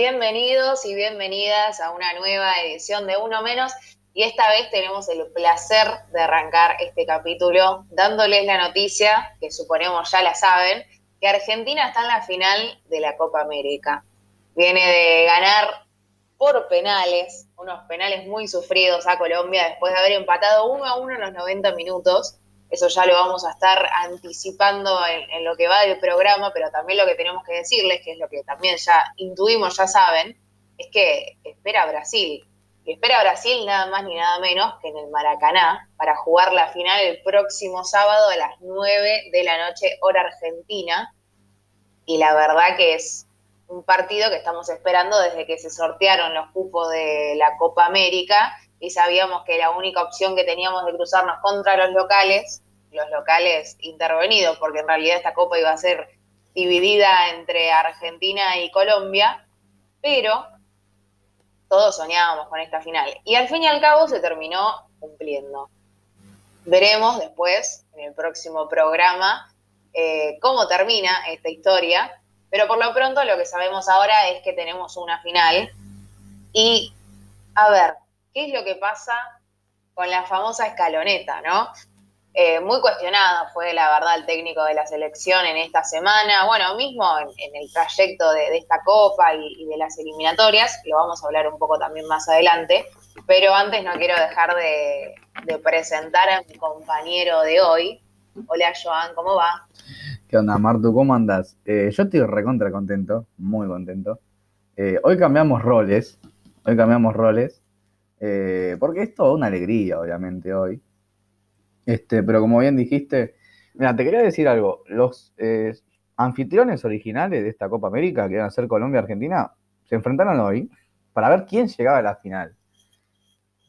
Bienvenidos y bienvenidas a una nueva edición de Uno Menos y esta vez tenemos el placer de arrancar este capítulo dándoles la noticia, que suponemos ya la saben, que Argentina está en la final de la Copa América. Viene de ganar por penales, unos penales muy sufridos a Colombia después de haber empatado uno a uno en los 90 minutos. Eso ya lo vamos a estar anticipando en, lo que va del programa, pero también lo que tenemos que decirles, que es lo que también ya intuimos, ya saben, es que espera Brasil. Y espera Brasil nada más ni nada menos que en el Maracaná para jugar la final el próximo sábado a las 9 de la noche, hora argentina. Y la verdad que es un partido que estamos esperando desde que se sortearon los cupos de la Copa América y sabíamos que la única opción que teníamos de cruzarnos contra los locales, los locales intervenidos, porque en realidad esta Copa iba a ser dividida entre Argentina y Colombia, pero todos soñábamos con esta final. Y al fin y al cabo se terminó cumpliendo. Veremos después, en el próximo programa, eh, cómo termina esta historia pero por lo pronto lo que sabemos ahora es que tenemos una final. Y a ver, ¿qué es lo que pasa con la famosa escaloneta, no? Eh, muy cuestionado fue la verdad el técnico de la selección en esta semana, bueno, mismo en, el trayecto de, esta copa y, de las eliminatorias, lo vamos a hablar un poco también más adelante, pero antes no quiero dejar de, presentar a mi compañero de hoy. Hola Joan, ¿cómo va? ¿Qué onda, Martu? ¿Cómo andás? Eh, yo estoy recontra contento, muy contento. Eh, hoy cambiamos roles, hoy cambiamos roles, eh, porque es toda una alegría, obviamente, hoy. Este, pero como bien dijiste, mira, te quería decir algo. Los anfitriones originales de esta Copa América, que iban a ser Colombia y Argentina, se enfrentaron hoy para ver quién llegaba a la final.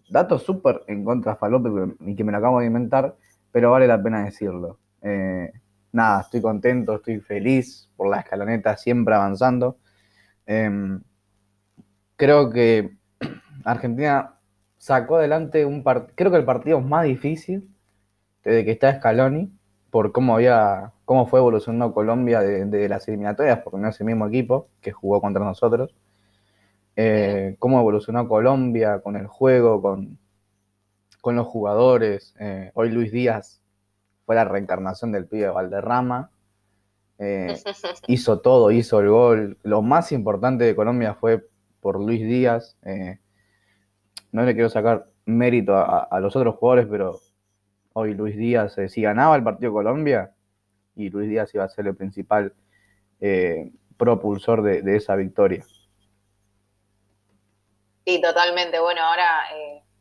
Dato súper en contra Falope y que me lo acabo de inventar, pero vale la pena decirlo nada, estoy contento, estoy feliz por la escaloneta siempre avanzando. Em, creo que Argentina sacó adelante un partido, creo que el partido más difícil desde que está Scaloni, por cómo había, cómo fue evolucionando Colombia de, las eliminatorias, porque no es el mismo equipo que jugó contra nosotros. Eh, cómo evolucionó Colombia con el juego, con, con los jugadores. Eh, hoy Luis Díaz fue la reencarnación del pibe Valderrama. Eh, hizo todo, hizo el gol. Lo más importante de Colombia fue por Luis Díaz. Eh, no le quiero sacar mérito a, los otros jugadores, pero hoy Luis Díaz, eh, si ganaba el partido Colombia, y Luis Díaz iba a ser el principal propulsor de, de, esa victoria. Sí, totalmente. Bueno, ahora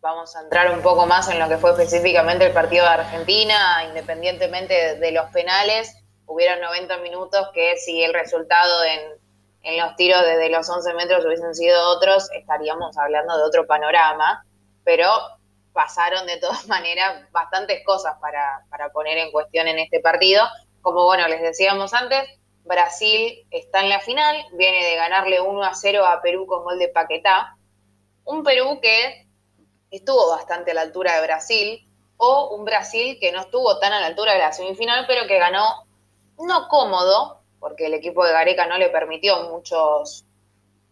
vamos a entrar un poco más en lo que fue específicamente el partido de Argentina, independientemente de, los penales, hubieron 90 minutos que si el resultado en, los tiros desde los 11 metros hubiesen sido otros, estaríamos hablando de otro panorama, pero pasaron de todas maneras bastantes cosas para, para poner en cuestión en este partido. Como bueno, les decíamos antes, Brasil está en la final, viene de ganarle 1 a 0 a Perú con gol de Paquetá. Un Perú que estuvo bastante a la altura de Brasil, o un Brasil que no estuvo tan a la altura de la semifinal, pero que ganó no cómodo, porque el equipo de Gareca no le permitió muchos,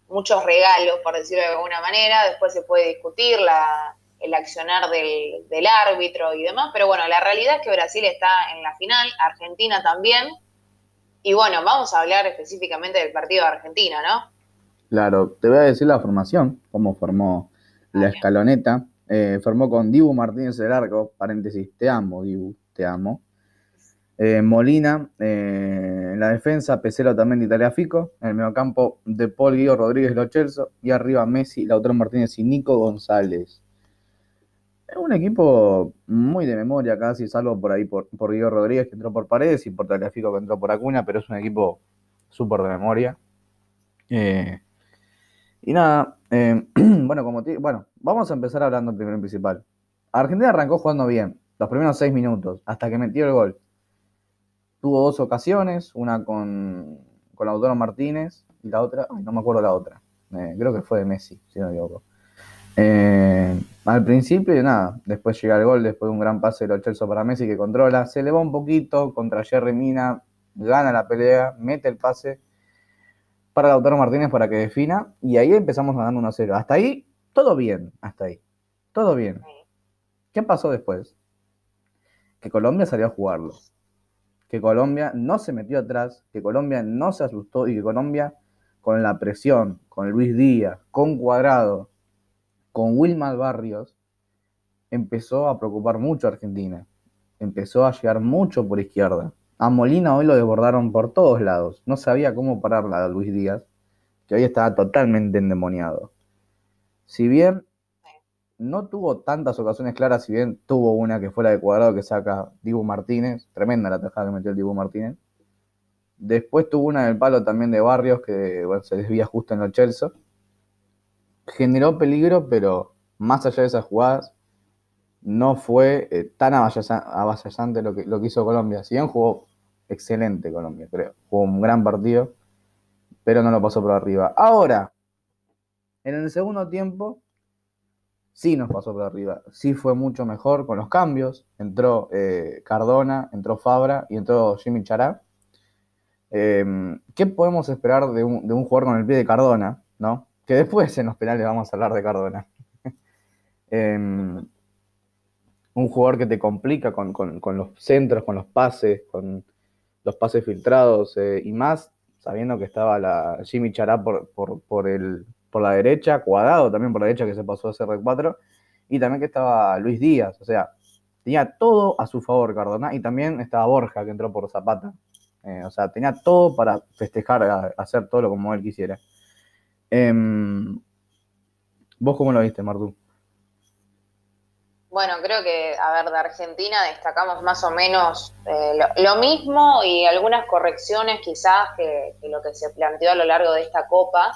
muchos regalos, por decirlo de alguna manera. Después se puede discutir la, el accionar del, del, árbitro y demás, pero bueno, la realidad es que Brasil está en la final, Argentina también. Y bueno, vamos a hablar específicamente del partido de Argentina, ¿no? Claro, te voy a decir la formación, cómo formó la escaloneta. Eh, formó con Dibu Martínez del arco, paréntesis, te amo, Dibu, te amo. Eh, Molina, eh, en la defensa, Pesero también de Italia Fico. En el mediocampo, De Paul Guido Rodríguez Lochelso. Y arriba, Messi, Lautaro Martínez y Nico González. Es un equipo muy de memoria casi, salvo por ahí por, por Guido Rodríguez que entró por Paredes y por Fico que entró por Acuña, pero es un equipo súper de memoria. y nada, bueno, como bueno, vamos a empezar hablando primero en principal. Argentina arrancó jugando bien, los primeros seis minutos, hasta que metió el gol. Tuvo dos ocasiones, una con, con Lautaro Martínez y la otra, no me acuerdo la otra. Eh, creo que fue de Messi, si no me equivoco. Eh, al principio, nada, después llega el gol, después de un gran pase de los Chelsea para Messi que controla, se eleva un poquito contra Jerry Mina, gana la pelea, mete el pase para Lautaro Martínez para que defina y ahí empezamos ganando 1-0. Hasta ahí, todo bien, hasta ahí. Todo bien. ¿Qué pasó después? Que Colombia salió a jugarlo. Que Colombia no se metió atrás, que Colombia no se asustó y que Colombia, con la presión, con Luis Díaz, con Cuadrado, con Wilmar Barrios, empezó a preocupar mucho a Argentina. Empezó a llegar mucho por izquierda. A Molina hoy lo desbordaron por todos lados. No sabía cómo pararla a Luis Díaz, que hoy estaba totalmente endemoniado. Si bien no tuvo tantas ocasiones claras, si bien tuvo una que fue la de cuadrado que saca Dibu Martínez, tremenda la tajada que metió el Dibu Martínez. Después tuvo una del palo también de Barrios que se desvía justo en los Chelsea. Generó peligro, pero más allá de esas jugadas, no fue eh, tan avasallante lo que, lo que hizo Colombia. Si bien jugó excelente Colombia, creo. Jugó un gran partido, pero no lo pasó por arriba. Ahora, en el segundo tiempo, sí nos pasó por arriba. Sí fue mucho mejor con los cambios. Entró eh, Cardona, entró Fabra y entró Jimmy Chará. Em, ¿Qué podemos esperar de un, de un, jugador con el pie de Cardona? ¿no? Que después en los penales vamos a hablar de Cardona. Em, un jugador que te complica con, con, los centros, con los pases, con los pases filtrados eh, y más, sabiendo que estaba la Jimmy Chará por, por, el, por la derecha, Cuadrado también por la derecha que se pasó a CR4, y también que estaba Luis Díaz, o sea, tenía todo a su favor Cardona, y también estaba Borja que entró por Zapata, eh, o sea, tenía todo para festejar, hacer todo lo como él quisiera. Em, ¿Vos cómo lo viste, Martú? Bueno, creo que, a ver, de Argentina destacamos más o menos eh, lo, mismo y algunas correcciones quizás que, lo que se planteó a lo largo de esta Copa.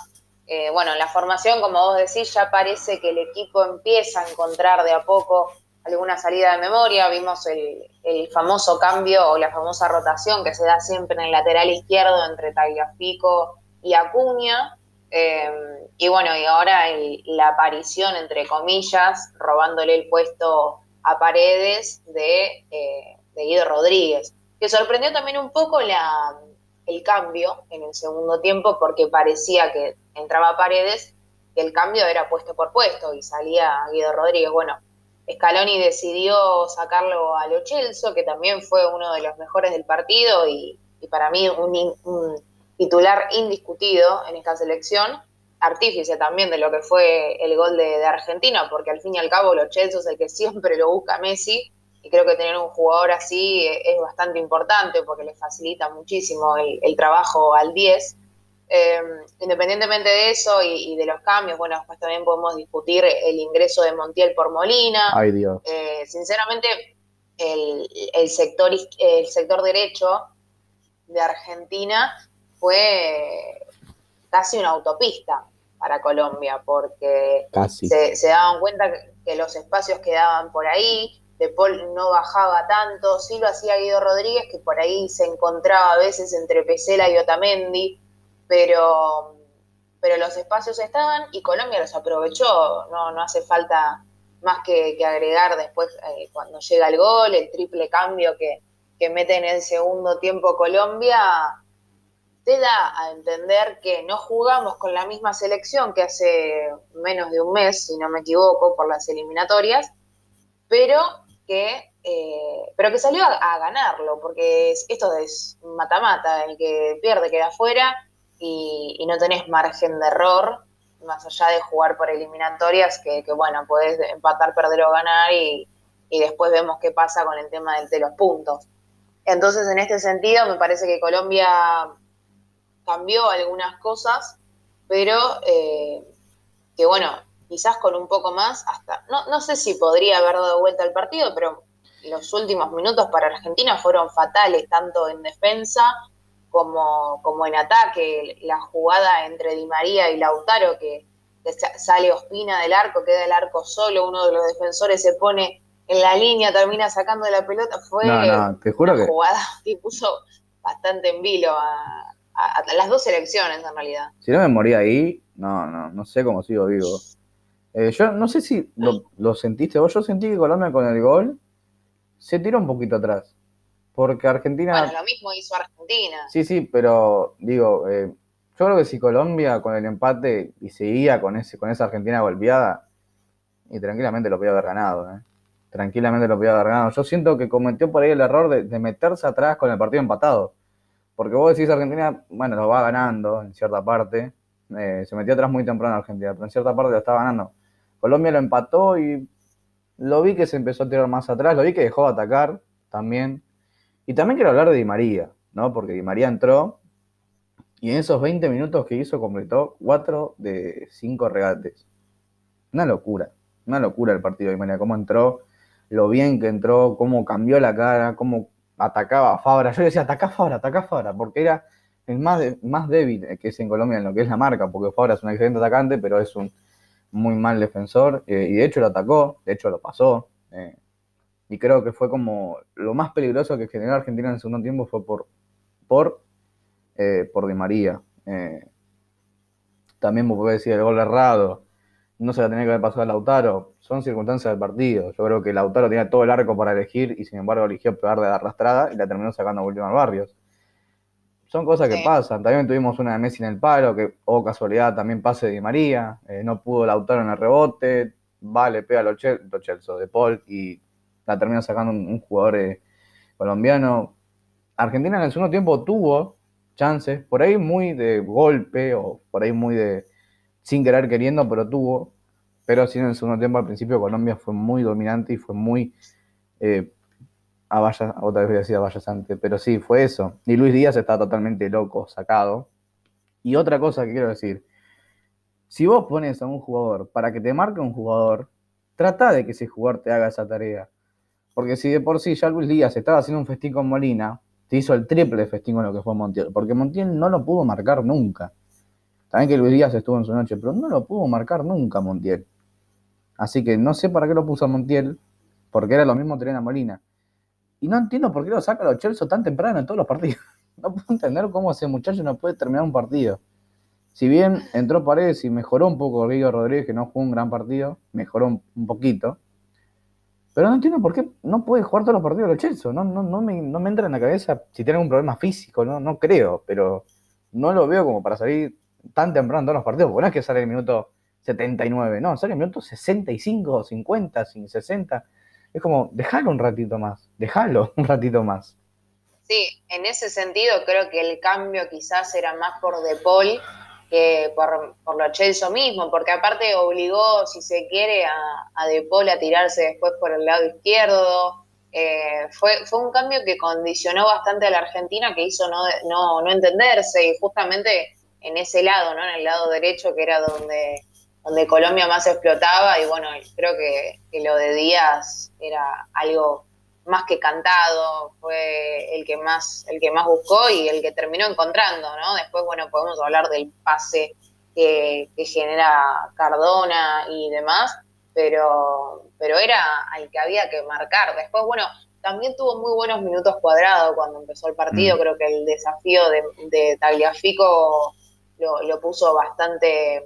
Eh, bueno, la formación, como vos decís, ya parece que el equipo empieza a encontrar de a poco alguna salida de memoria. Vimos el, famoso cambio o la famosa rotación que se da siempre en el lateral izquierdo entre Tagliafico y Acuña. Em, y bueno, y ahora la aparición, entre comillas, robándole el puesto a Paredes de, eh, Guido Rodríguez, que sorprendió también un poco la, el cambio en el segundo tiempo porque parecía que entraba Paredes y el cambio era puesto por puesto y salía Guido Rodríguez. Bueno, Scaloni decidió sacarlo a Lo que también fue uno de los mejores del partido y, para mí un, titular indiscutido en esta selección, artífice también de lo que fue el gol de, Argentina, porque al fin y al cabo Chelsea es el que siempre lo busca Messi, y creo que tener un jugador así es bastante importante porque le facilita muchísimo el, trabajo al 10. Em, independientemente de eso y, de los cambios, bueno, después también podemos discutir el ingreso de Montiel por Molina. Ay, Dios. Eh, sinceramente, el, el, sector, el sector derecho de Argentina fue casi una autopista para Colombia, porque Se, se, daban cuenta que los espacios quedaban por ahí, De Paul no bajaba tanto, sí lo hacía Guido Rodríguez, que por ahí se encontraba a veces entre Pesela y Otamendi, pero, pero los espacios estaban y Colombia los aprovechó, no, no hace falta más que, agregar después eh, cuando llega el gol, el triple cambio que, que mete en el segundo tiempo Colombia, te da a entender que no jugamos con la misma selección que hace menos de un mes, si no me equivoco, por las eliminatorias, pero que, eh, pero que salió a, ganarlo, porque esto es mata-mata, el que pierde queda afuera y, no tenés margen de error, más allá de jugar por eliminatorias, que, bueno, podés empatar, perder o ganar y, y después vemos qué pasa con el tema de los puntos. Entonces, en este sentido, me parece que Colombia cambió algunas cosas, pero eh, que bueno, quizás con un poco más, hasta, no, no sé si podría haber dado vuelta al partido, pero los últimos minutos para Argentina fueron fatales, tanto en defensa como, como en ataque. La jugada entre Di María y Lautaro, que, sale Ospina del arco, queda el arco solo, uno de los defensores se pone en la línea, termina sacando de la pelota, fue una jugada que puso bastante en vilo a, a, las dos elecciones en realidad. Si no me moría ahí, no, no, no sé cómo sigo vivo. Eh, yo no sé si lo, sentiste vos, yo sentí que Colombia con el gol se tiró un poquito atrás. Porque Argentina... Bueno, lo mismo hizo Argentina. Sí, sí, pero digo, eh, yo creo que si Colombia con el empate y seguía con, ese, con esa Argentina golpeada, y tranquilamente lo podía haber ganado, ¿eh? tranquilamente lo podía haber ganado. Yo siento que cometió por ahí el error de, meterse atrás con el partido empatado. Porque vos decís Argentina, bueno, lo va ganando en cierta parte. Eh, se metió atrás muy temprano Argentina, pero en cierta parte lo estaba ganando. Colombia lo empató y lo vi que se empezó a tirar más atrás, lo vi que dejó de atacar también. Y también quiero hablar de Di María, ¿no? Porque Di María entró y en esos 20 minutos que hizo completó 4 de 5 regates. Una locura, una locura el partido de Di María, cómo entró, lo bien que entró, cómo cambió la cara, cómo atacaba a Fabra. Yo decía, ataca a Fabra, ataca a Fabra, porque era el más, más débil que es en Colombia en lo que es la marca, porque Fabra es un excelente atacante, pero es un muy mal defensor, eh, y de hecho lo atacó, de hecho lo pasó, eh, y creo que fue como lo más peligroso que generó Argentina en el segundo tiempo fue por, por, eh, por Di María. también me puede decir el gol errado, no se la tenía que haber pasado a Lautaro, son circunstancias del partido. Yo creo que Lautaro tenía todo el arco para elegir y sin embargo eligió pegar de la arrastrada y la terminó sacando a Último Barrios son cosas que pasan. También tuvimos una de Messi en el palo, que, o oh, casualidad, también pase de María. Eh, no pudo Lautaro en el rebote. Vale, pega a los Chelsea de Paul y la termina sacando un, jugador eh, colombiano. Argentina en el segundo tiempo tuvo chances, por ahí muy de golpe o por ahí muy de sin querer queriendo, pero tuvo. Pero sí en el segundo tiempo al principio Colombia fue muy dominante y fue muy eh, a otra vez voy a decir a Valla Sante, pero sí, fue eso. Y Luis Díaz está totalmente loco, sacado. Y otra cosa que quiero decir, si vos pones a un jugador para que te marque un jugador, trata de que ese jugador te haga esa tarea. Porque si de por sí ya Luis Díaz estaba haciendo un festín con Molina, te hizo el triple festín con lo que fue Montiel. Porque Montiel no lo pudo marcar nunca. También que Luis Díaz estuvo en su noche, pero no lo pudo marcar nunca Montiel. Así que no sé para qué lo puso Montiel, porque era lo mismo tener a Molina. Y no entiendo por qué lo saca los Chelsea tan temprano en todos los partidos. No puedo entender cómo ese muchacho no puede terminar un partido. Si bien entró Paredes y mejoró un poco Guido Rodríguez, que no jugó un gran partido, mejoró un, poquito. Pero no entiendo por qué no puede jugar todos los partidos los Chelsea. No, no, no, me, no me entra en la cabeza si tiene un problema físico, no, no creo, pero no lo veo como para salir tan temprano en todos los partidos, porque no es que sale el minuto 79, no, sale el minuto 65, 50, 60 es como, déjalo un ratito más, déjalo un ratito más. Sí, en ese sentido creo que el cambio quizás era más por De Paul que por, por lo Chelsea mismo, porque aparte obligó, si se quiere, a, a De Paul a tirarse después por el lado izquierdo. Eh, fue, fue un cambio que condicionó bastante a la Argentina, que hizo no, no, no entenderse, y justamente en ese lado, ¿no? en el lado derecho, que era donde donde Colombia más explotaba y bueno, creo que, lo de Díaz era algo más que cantado, fue el que más, el que más buscó y el que terminó encontrando, ¿no? Después, bueno, podemos hablar del pase que, genera Cardona y demás, pero, pero era al que había que marcar. Después, bueno, también tuvo muy buenos minutos cuadrados cuando empezó el partido, mm. creo que el desafío de, de Tagliafico lo, lo puso bastante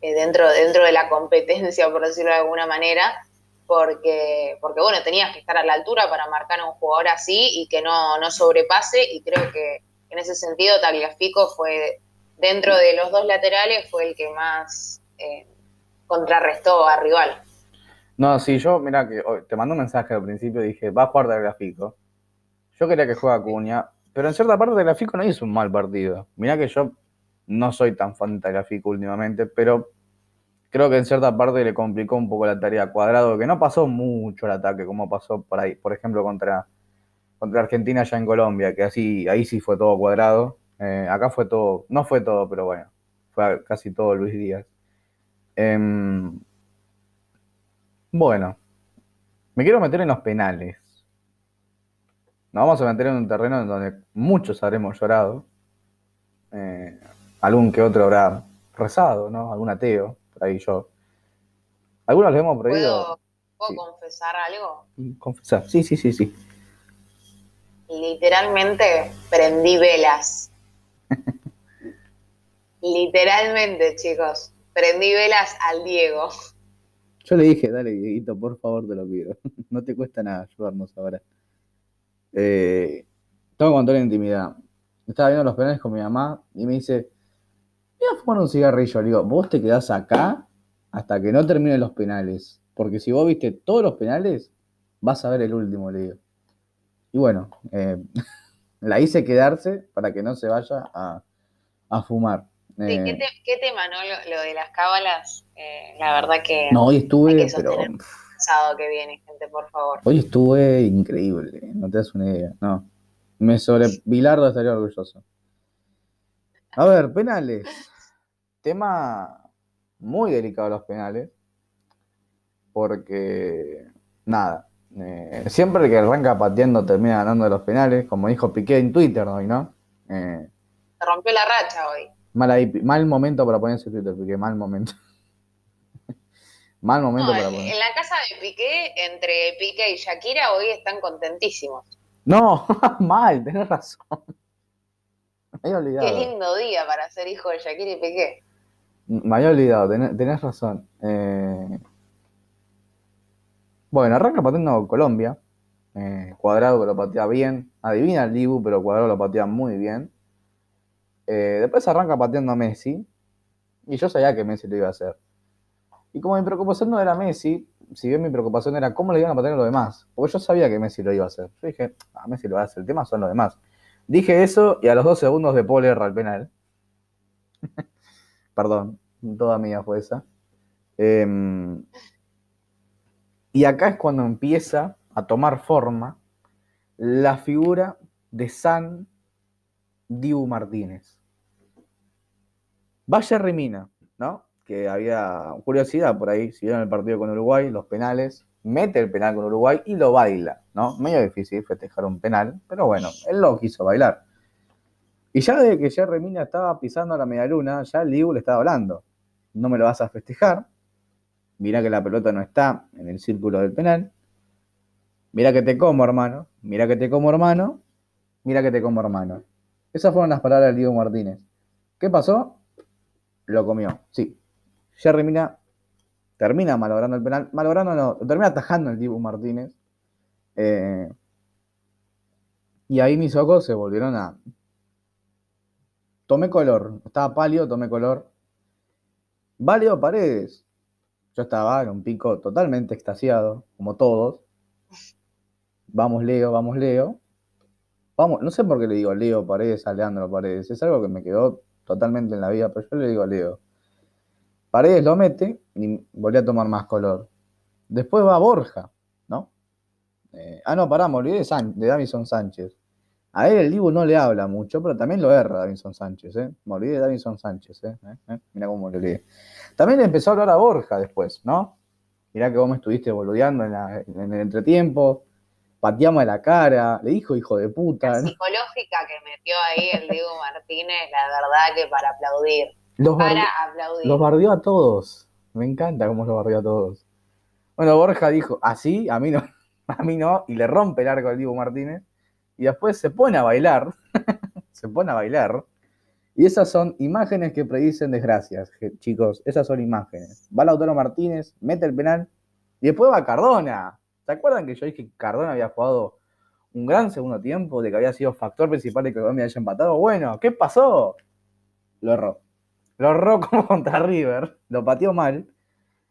eh, dentro, dentro de la competencia, por decirlo de alguna manera, porque, porque bueno, tenías que estar a la altura para marcar a un jugador así y que no, no sobrepase, y creo que en ese sentido Tagliafico fue, dentro de los dos laterales, fue el que más eh, contrarrestó a rival. No, sí, yo, mira que te mandó un mensaje al principio dije, va a jugar Tagliafico. Yo quería que juegue Acuña, pero en cierta parte Tagliafico no hizo un mal partido. Mira que yo no soy tan fan de últimamente, pero creo que en cierta parte le complicó un poco la tarea Cuadrado, que no pasó mucho el ataque como pasó por ahí, por ejemplo, contra, contra Argentina ya en Colombia, que así, ahí sí fue todo Cuadrado. Eh, acá fue todo, no fue todo, pero bueno, fue casi todo Luis Díaz. Em, bueno, me quiero meter en los penales. Nos vamos a meter en un terreno en donde muchos habremos llorado. Eh, algún que otro habrá rezado, ¿no? Algún ateo, por ahí yo. Algunos les hemos prohibido. ¿Puedo, confesar algo? Confesar, sí, sí, sí, sí. Literalmente prendí velas. Literalmente, chicos. Prendí velas al Diego. Yo le dije, dale, Dieguito, por favor, te lo pido. no te cuesta nada ayudarnos ahora. Eh, tengo que contar la intimidad estaba viendo los penales con mi mamá y me dice, voy a fumar un cigarrillo. Le digo, vos te quedás acá hasta que no terminen los penales. Porque si vos viste todos los penales, vas a ver el último, le digo. Y bueno, eh, la hice quedarse para que no se vaya a, fumar. Sí, ¿qué, eh, ¿qué, tema, no? Lo, de las cábalas, eh, la verdad que... No, hoy estuve, pero... Sábado que viene, gente, por favor. Hoy estuve increíble, no te das una idea, no. Me sobre Bilardo estaría orgulloso. A ver, penales. Tema muy delicado los penales. Porque, nada, eh, siempre el que arranca pateando termina ganando los penales, como dijo Piqué en Twitter hoy, ¿no? Eh, Se rompió la racha hoy. Mal, momento para ponerse Twitter, Piqué, mal momento. mal momento para ponerse. En la casa de Piqué, entre Piqué y Shakira, hoy están contentísimos. No, mal, tenés razón. Me había olvidado. Qué lindo día para ser hijo de Shakira y Piqué. Me había olvidado, tenés, razón. Eh, bueno, arranca pateando Colombia. Eh, cuadrado que lo patea bien. Adivina el Dibu, pero Cuadrado lo patea muy bien. Eh, después arranca pateando a Messi. Y yo sabía que Messi lo iba a hacer. Y como mi preocupación no era Messi, si bien mi preocupación era cómo le iban a patear a los demás. Porque yo sabía que Messi lo iba a hacer. Yo dije, a ah, Messi lo va a hacer. El tema son los demás. Dije eso y a los dos segundos de Paul erra el penal. Perdón, toda mía fue esa. Eh, y acá es cuando empieza a tomar forma la figura de San Dibu Martínez. Vaya Remina, ¿no? Que había curiosidad por ahí, si vieron el partido con Uruguay, los penales, mete el penal con Uruguay y lo baila, ¿no? Medio difícil festejar un penal, pero bueno, él lo quiso bailar. Y ya desde que Jerry Mina estaba pisando la media luna, ya el Dibu le estaba hablando. No me lo vas a festejar, Mira que la pelota no está en el círculo del penal. Mira que te como, hermano. Mira que te como, hermano. Mira que te como, hermano. Esas fueron las palabras del Diego Martínez. ¿Qué pasó? Lo comió. Sí. Jerry Mina termina malogrando el penal. Malogrando no, termina atajando el Diego Martínez. Eh, y ahí mis ojos se volvieron a. Tomé color. Estaba pálido, tomé color. Válido Paredes. Yo estaba en un pico totalmente extasiado, como todos. Vamos, Leo, vamos, Leo. Vamos, no sé por qué le digo Leo Paredes a Leandro Paredes. Es algo que me quedó totalmente en la vida, pero yo le digo Leo. Paredes lo mete y volví a tomar más color. Después va Borja, ¿no? Eh, ah, no, pará, me olvidé de, de Davison Sánchez. A él el Dibu no le habla mucho, pero también lo erra Davinson Sánchez, ¿eh? Me olvidé de Davinson Sánchez, ¿eh? ¿Eh? ¿Eh? Mira cómo le olvidé. También empezó a hablar a Borja después, ¿no? Mirá que vos me estuviste boludeando en, el entretiempo, pateamos a la cara, le dijo hijo de puta. La psicológica que metió ahí el Diego Martínez, la verdad que para aplaudir. Los para aplaudir. Los bardeó a todos. Me encanta cómo los bardeó a todos. Bueno, Borja dijo, así, a mí no, a mí no, y le rompe el arco al Diego Martínez y después se pone a bailar, se pone a bailar, y esas son imágenes que predicen desgracias, chicos, esas son imágenes. Va Lautaro Martínez, mete el penal, y después va Cardona. ¿Se acuerdan que yo dije que Cardona había jugado un gran segundo tiempo, de que había sido factor principal de que Colombia haya empatado? Bueno, ¿qué pasó? Lo erró. Lo erró como contra River, lo pateó mal,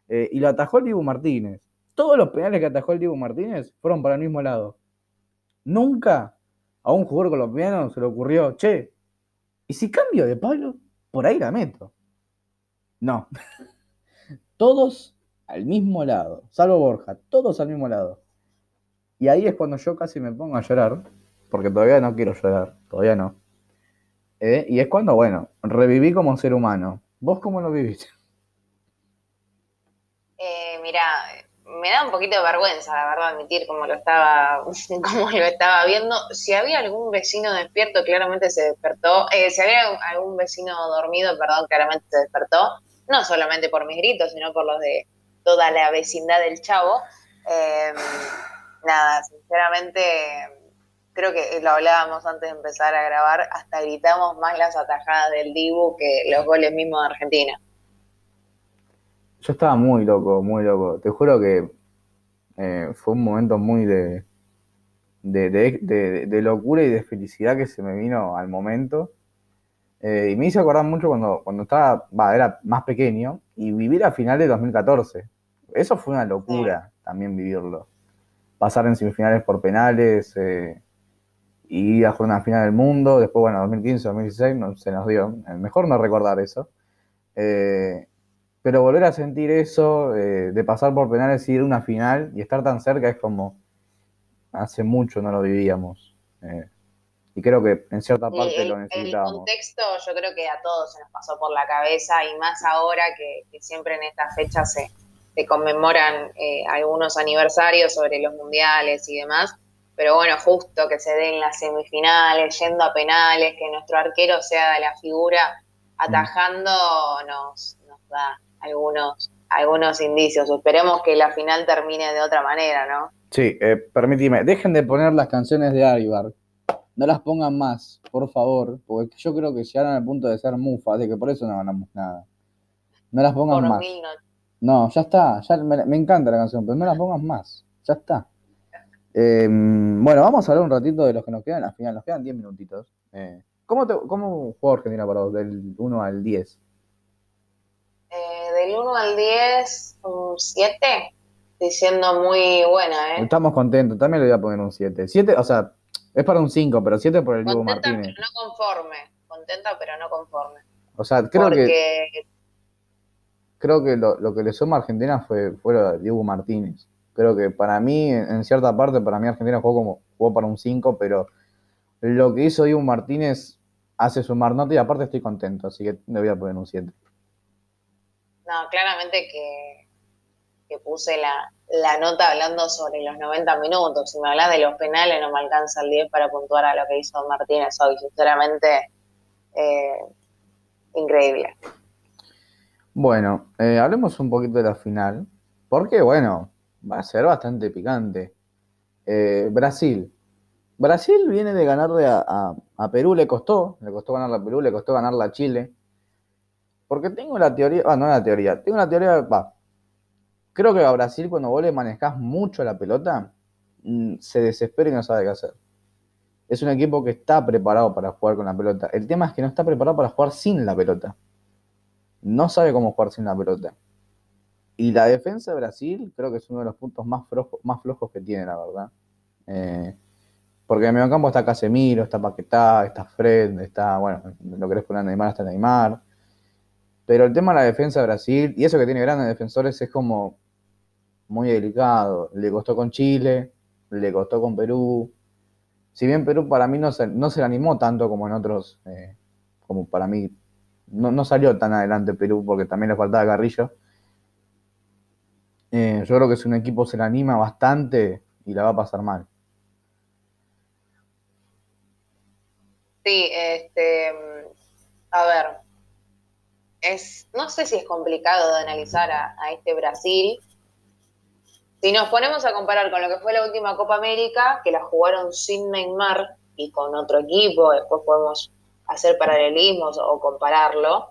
eh, y lo atajó el Dibu Martínez. Todos los penales que atajó el Dibu Martínez fueron para el mismo lado. Nunca a un jugador colombiano se le ocurrió, che, ¿y si cambio de palo? Por ahí la meto. No. todos al mismo lado, salvo Borja, todos al mismo lado. Y ahí es cuando yo casi me pongo a llorar, porque todavía no quiero llorar, todavía no. Eh, y es cuando, bueno, reviví como ser humano. ¿Vos cómo lo viviste? Eh, mira, me da un poquito de vergüenza, la verdad, admitir cómo lo estaba, cómo lo estaba viendo. Si había algún vecino despierto, claramente se despertó. Eh, si había algún vecino dormido, perdón, claramente se despertó. No solamente por mis gritos, sino por los de toda la vecindad del chavo. Em, nada, sinceramente, creo que lo hablábamos antes de empezar a grabar, hasta gritamos más las atajadas del Dibu que los goles mismos de Argentina. Yo estaba muy loco, muy loco. Te juro que eh, fue un momento muy de de, locura y de felicidad que se me vino al momento. Eh, y me hizo acordar mucho cuando, cuando estaba, va, era más pequeño y vivir a final de 2014. Eso fue una locura también vivirlo. Pasar en semifinales por penales eh, y ir a jugar una final del mundo. Después, bueno, 2015, 2016 no, se nos dio. Mejor no recordar eso. Eh, pero volver a sentir eso, de pasar por penales y ir a una final y estar tan cerca es como hace mucho no lo vivíamos. Y creo que en cierta parte lo necesitábamos. El contexto yo creo que a todos se nos pasó por la cabeza y más ahora que, siempre en esta fecha se, se conmemoran eh, algunos aniversarios sobre los mundiales y demás. Pero bueno, justo que se den las semifinales, yendo a penales, que nuestro arquero sea la figura atajando, nos, nos da algunos, algunos indicios. Esperemos que la final termine de otra manera, ¿no? Sí, eh, permíteme, dejen de poner las canciones de Aribar no las pongan más, por favor, porque yo creo que llegaron al punto de ser mufas, de que por eso no ganamos nada. No las pongan más. no. ya está, ya me, encanta la canción, pero no las pongan más, ya está. Em, bueno, vamos a hablar un ratito de los que nos quedan al final, nos quedan 10 minutitos. Eh, ¿cómo, te, ¿Cómo jugó Argentina para vos, del 1 al 10? Eh, del 1 al 10, un 7, diciendo muy buena, ¿eh? Estamos contentos, también le voy a poner un 7. 7, o sea, es para un 5, pero 7 por el Diego Martínez. Pero no conforme. Contenta, pero no conforme. O sea, creo que. Creo que lo, que le suma a Argentina fue, fue lo de Diego Martínez. Creo que para mí, en cierta parte, para mí Argentina jugó como jugó para un 5, pero lo que hizo Diego Martínez hace sumar nota y aparte estoy contento, así que le voy a poner un 7. No, claramente que, que puse la, la nota hablando sobre los 90 minutos. Si me hablas de los penales, no me alcanza el 10 para puntuar a lo que hizo Martínez hoy. Sinceramente, eh, increíble. Bueno, eh, hablemos un poquito de la final. Porque, bueno, va a ser bastante picante. Eh, Brasil. Brasil viene de ganarle a, a, Perú, le costó. Le costó ganarle a Perú, le costó ganarle a Chile. Porque tengo la teoría, ah, no la teoría, tengo la teoría, va, Creo que a Brasil, cuando vos le manejás mucho la pelota, mm, se desespera y no sabe qué hacer. Es un equipo que está preparado para jugar con la pelota. El tema es que no está preparado para jugar sin la pelota. No sabe cómo jugar sin la pelota. Y la defensa de Brasil creo que es uno de los puntos más, flojos, más flojos que tiene, la verdad. Eh, porque en medio campo está Casemiro, está Paquetá, está Fred, está, bueno, lo querés poner Neymar, está Neymar. Pero el tema de la defensa de Brasil, y eso que tiene grandes defensores, es como muy delicado. Le costó con Chile, le costó con Perú. Si bien Perú para mí no se, no se le animó tanto como en otros, eh, como para mí, no, salió tan adelante Perú porque también le faltaba Carrillo. Eh, yo creo que si un equipo se le anima bastante y la va a pasar mal. Sí, este, a ver, es, no sé si es complicado de analizar a, a este Brasil, si nos ponemos a comparar con lo que fue la última Copa América, que la jugaron sin Neymar y con otro equipo, después podemos hacer paralelismos o compararlo,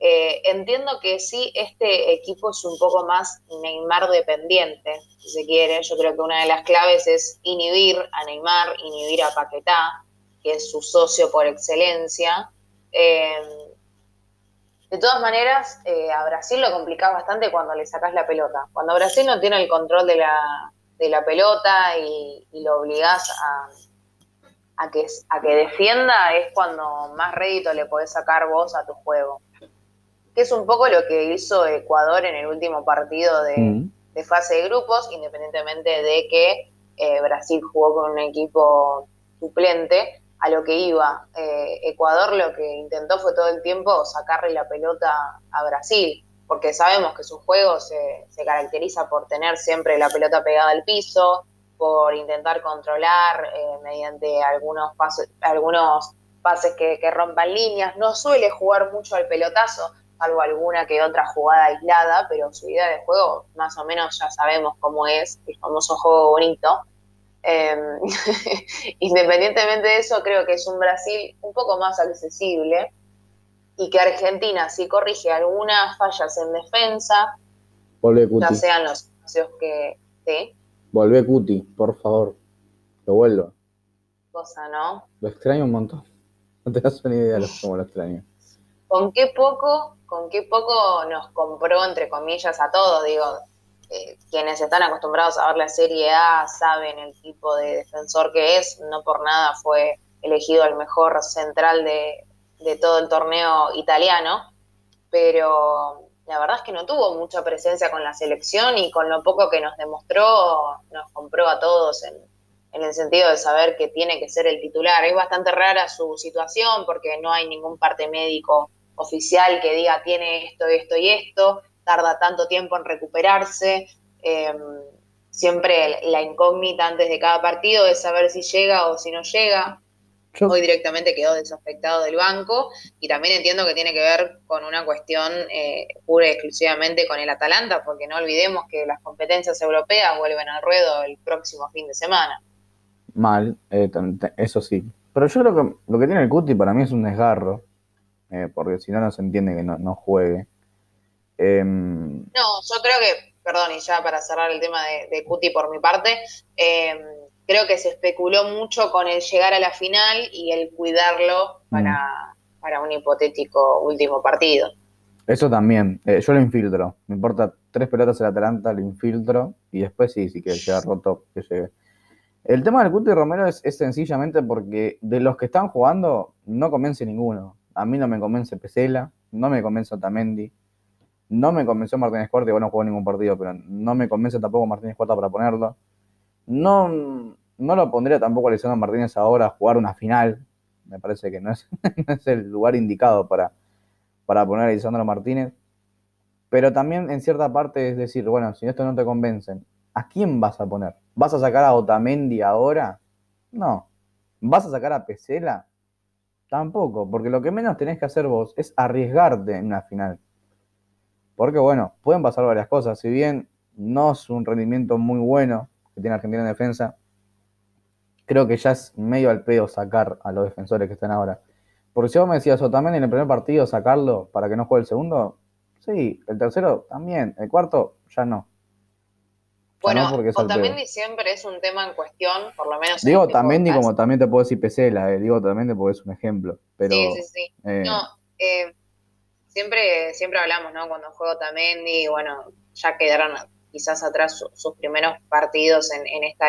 eh, entiendo que sí, este equipo es un poco más Neymar dependiente, si se quiere. Yo creo que una de las claves es inhibir a Neymar, inhibir a Paquetá, que es su socio por excelencia. Eh, de todas maneras, eh, a Brasil lo complicás bastante cuando le sacás la pelota. Cuando Brasil no tiene el control de la, de la pelota y, lo obligás a, a, que, a que defienda, es cuando más rédito le podés sacar vos a tu juego. Que es un poco lo que hizo Ecuador en el último partido de, mm. fase de grupos, independientemente de que eh, Brasil jugó con un equipo suplente a lo que iba. Eh, Ecuador lo que intentó fue todo el tiempo sacarle la pelota a Brasil, porque sabemos que su juego se, caracteriza por tener siempre la pelota pegada al piso, por intentar controlar eh, mediante algunos pases, algunos pases que, rompan líneas. No suele jugar mucho al pelotazo, salvo alguna que otra jugada aislada, pero su idea de juego más o menos ya sabemos cómo es, el famoso juego bonito. Em, independientemente de eso, creo que es un Brasil un poco más accesible y que Argentina, si corrige algunas fallas en defensa, ya sean los espacios que... ¿sí? Volvé Cuti, por favor, lo vuelvo. Cosa, ¿no? Lo extraño un montón. No te das una idea de cómo lo extraño. Con qué poco, con qué poco nos compró, entre comillas, a todos, digo, eh, quienes están acostumbrados a ver la Serie A saben el tipo de defensor que es, no por nada fue elegido el mejor central de, de todo el torneo italiano, pero la verdad es que no tuvo mucha presencia con la selección y con lo poco que nos demostró nos compró a todos en, en el sentido de saber que tiene que ser el titular. Es bastante rara su situación porque no hay ningún parte médico oficial que diga tiene esto, esto y esto tarda tanto tiempo en recuperarse. Eh, siempre la incógnita antes de cada partido es saber si llega o si no llega. Hoy directamente quedó desafectado del banco y también entiendo que tiene que ver con una cuestión eh, pura y exclusivamente con el Atalanta, porque no olvidemos que las competencias europeas vuelven al ruedo el próximo fin de semana. Mal, eh, eso sí. Pero yo creo que lo que tiene el Cuti para mí es un desgarro, porque si no, no se entiende que no juegue. Em, no, yo creo que, perdón, y ya para cerrar el tema de, Cuti por mi parte, em, creo que se especuló mucho con el llegar a la final y el cuidarlo para, mm. para un hipotético último partido. Eso también, eh, yo lo infiltro, me importa tres pelotas el Atalanta, lo infiltro y después sí, si quiere llegar roto, que llegue. El tema del Cuti Romero es, es, sencillamente porque de los que están jugando no convence ninguno. A mí no me convence Pesela, no me convence Otamendi, no me convenció Martínez Cuarta, igual no jugó ningún partido, pero no me convence tampoco Martínez Cuarta para ponerlo. No, no lo pondría tampoco a Lisandro Martínez ahora a jugar una final. Me parece que no es, el lugar indicado para, para poner a Lisandro Martínez. Pero también en cierta parte es decir, bueno, si esto no te convencen, ¿a quién vas a poner? ¿Vas a sacar a Otamendi ahora? No. ¿Vas a sacar a Pesela? Tampoco, porque lo que menos tenés que hacer vos es arriesgarte en una final. Porque bueno, pueden pasar varias cosas. Si bien no es un rendimiento muy bueno que tiene Argentina en defensa, creo que ya es medio al pedo sacar a los defensores que están ahora. Porque si vos me decías, o también en el primer partido sacarlo para que no juegue el segundo, sí, el tercero también, el cuarto ya no. Bueno, también siempre es un tema en cuestión, por lo menos. Digo también, y como también te puedo decir Pesela, eh, digo también te puedo decir un ejemplo. Pero, sí, sí, sí. Eh, no, eh, siempre, siempre hablamos, ¿no? Cuando juego Tamendi, bueno, ya quedaron quizás atrás sus primeros partidos en, en esta,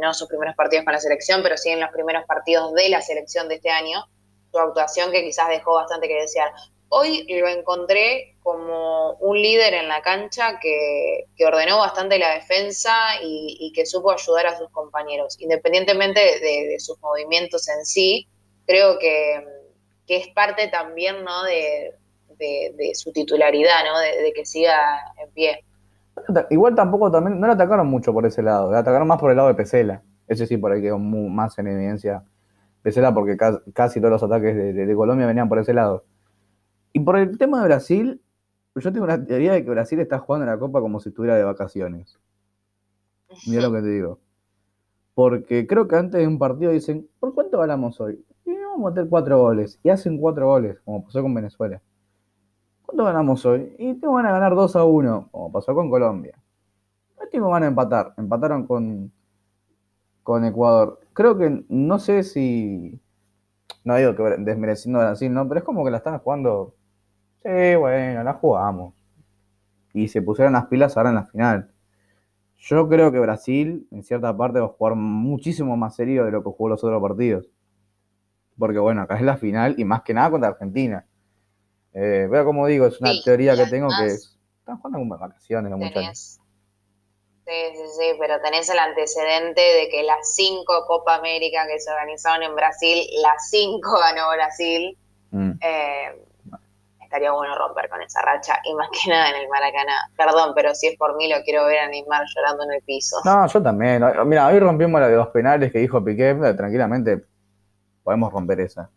no sus primeros partidos con la selección, pero sí en los primeros partidos de la selección de este año, su actuación que quizás dejó bastante que desear. Hoy lo encontré como un líder en la cancha que, ordenó bastante la defensa y, que supo ayudar a sus compañeros. Independientemente de, sus movimientos en sí, creo que, es parte también ¿no? de, su titularidad, ¿no? De, que siga en pie. Igual tampoco también, no le atacaron mucho por ese lado, atacaron más por el lado de Pesela. Ese sí por ahí quedó más en evidencia Pesela porque casi, todos los ataques de, Colombia venían por ese lado. Y por el tema de Brasil, yo tengo una teoría de que Brasil está jugando la Copa como si estuviera de vacaciones. Mira lo que te digo. Porque creo que antes de un partido dicen, ¿por cuánto ganamos hoy? Y vamos a meter cuatro goles. Y hacen cuatro goles, como pasó con Venezuela. ¿Cuánto ganamos hoy? Y tengo van a ganar 2 a 1, como pasó con Colombia. Este van a empatar. Empataron con, con Ecuador. Creo que no sé si. No digo que desmereciendo Brasil, ¿no? Pero es como que la están jugando. Sí, bueno, la jugamos. Y se pusieron las pilas ahora en la final. Yo creo que Brasil, en cierta parte, va a jugar muchísimo más serio de lo que jugó los otros partidos. Porque bueno, acá es la final y más que nada contra Argentina. Eh, pero como digo, es una teoría que tengo que están jugando como vacaciones los muchachos. Sí, sí, sí, pero tenés el antecedente de que las cinco Copa América que se organizaron en Brasil, las cinco ganó Brasil. Mm. Eh, estaría bueno romper con esa racha y más que nada en el Maracaná. Perdón, pero si es por mí lo quiero ver a Neymar llorando en el piso. No, yo también. Mira, hoy rompimos la de dos penales que dijo Piqué, tranquilamente podemos romper esa.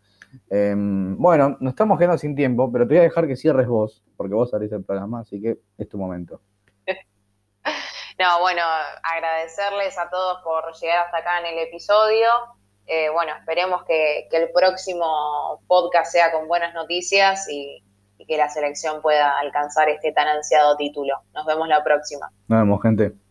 Em, bueno, nos estamos quedando sin tiempo, pero te voy a dejar que cierres vos, porque vos abrís el programa, así que es tu momento. no, bueno, agradecerles a todos por llegar hasta acá en el episodio. Eh, bueno, esperemos que, el próximo podcast sea con buenas noticias y, que la selección pueda alcanzar este tan ansiado título. Nos vemos la próxima. Nos vemos, gente.